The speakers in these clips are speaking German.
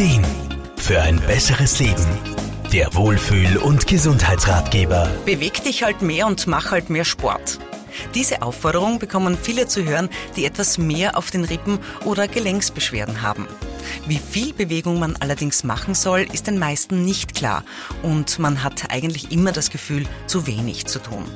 Ideen für ein besseres Leben. Der Wohlfühl- und Gesundheitsratgeber. Beweg dich halt mehr und mach halt mehr Sport. Diese Aufforderung bekommen viele zu hören, die etwas mehr auf den Rippen oder Gelenksbeschwerden haben. Wie viel Bewegung man allerdings machen soll, ist den meisten nicht klar und man hat eigentlich immer das Gefühl, zu wenig zu tun.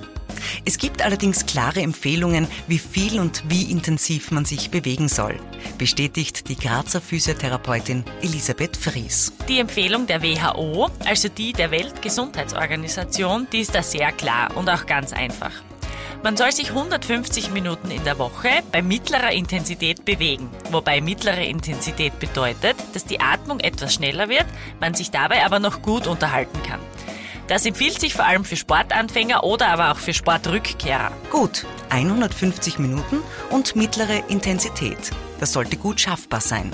Es gibt allerdings klare Empfehlungen, wie viel und wie intensiv man sich bewegen soll, bestätigt die Grazer Physiotherapeutin Elisabeth Fries. Die Empfehlung der WHO, also die der Weltgesundheitsorganisation, die ist da sehr klar und auch ganz einfach. Man soll sich 150 Minuten in der Woche bei mittlerer Intensität bewegen, wobei mittlere Intensität bedeutet, dass die Atmung etwas schneller wird, man sich dabei aber noch gut unterhalten kann. Das empfiehlt sich vor allem für Sportanfänger oder aber auch für Sportrückkehrer. Gut, 150 Minuten und mittlere Intensität. Das sollte gut schaffbar sein.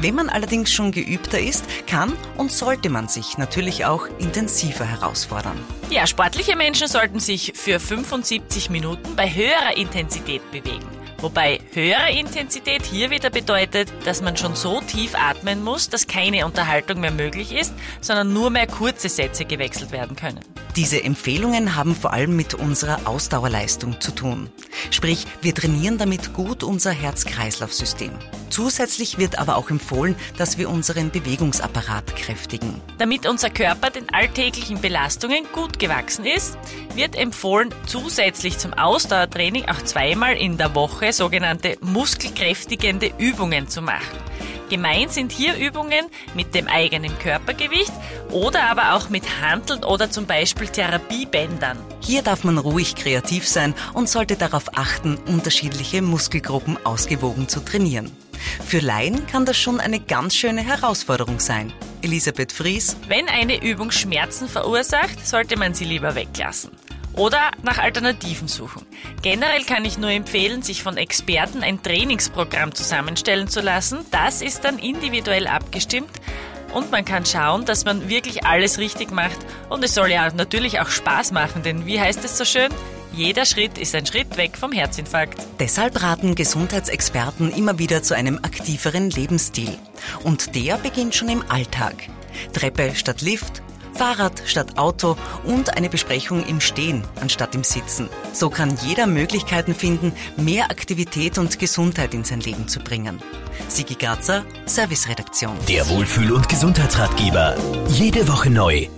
Wenn man allerdings schon geübter ist, kann und sollte man sich natürlich auch intensiver herausfordern. Ja, sportliche Menschen sollten sich für 75 Minuten bei höherer Intensität bewegen. Wobei höhere Intensität hier wieder bedeutet, dass man schon so tief atmen muss, dass keine Unterhaltung mehr möglich ist, sondern nur mehr kurze Sätze gewechselt werden können. Diese Empfehlungen haben vor allem mit unserer Ausdauerleistung zu tun. Sprich, wir trainieren damit gut unser Herz-Kreislauf-System. Zusätzlich wird aber auch empfohlen, dass wir unseren Bewegungsapparat kräftigen. Damit unser Körper den alltäglichen Belastungen gut gewachsen ist, wird empfohlen, zusätzlich zum Ausdauertraining auch zweimal in der Woche sogenannte muskelkräftigende Übungen zu machen. Gemeint sind hier Übungen mit dem eigenen Körpergewicht oder aber auch mit Handeln oder zum Beispiel Therapiebändern. Hier darf man ruhig kreativ sein und sollte darauf achten, unterschiedliche Muskelgruppen ausgewogen zu trainieren. Für Laien kann das schon eine ganz schöne Herausforderung sein. Elisabeth Fries. Wenn eine Übung Schmerzen verursacht, sollte man sie lieber weglassen oder nach Alternativen suchen. Generell kann ich nur empfehlen, sich von Experten ein Trainingsprogramm zusammenstellen zu lassen. Das ist dann individuell abgestimmt und man kann schauen, dass man wirklich alles richtig macht und es soll ja natürlich auch Spaß machen, denn wie heißt es so schön? Jeder Schritt ist ein Schritt weg vom Herzinfarkt. Deshalb raten Gesundheitsexperten immer wieder zu einem aktiveren Lebensstil. Und der beginnt schon im Alltag. Treppe statt Lift, Fahrrad statt Auto und eine Besprechung im Stehen anstatt im Sitzen. So kann jeder Möglichkeiten finden, mehr Aktivität und Gesundheit in sein Leben zu bringen. Sigi Grazer, Serviceredaktion. Der Wohlfühl- und Gesundheitsratgeber. Jede Woche neu.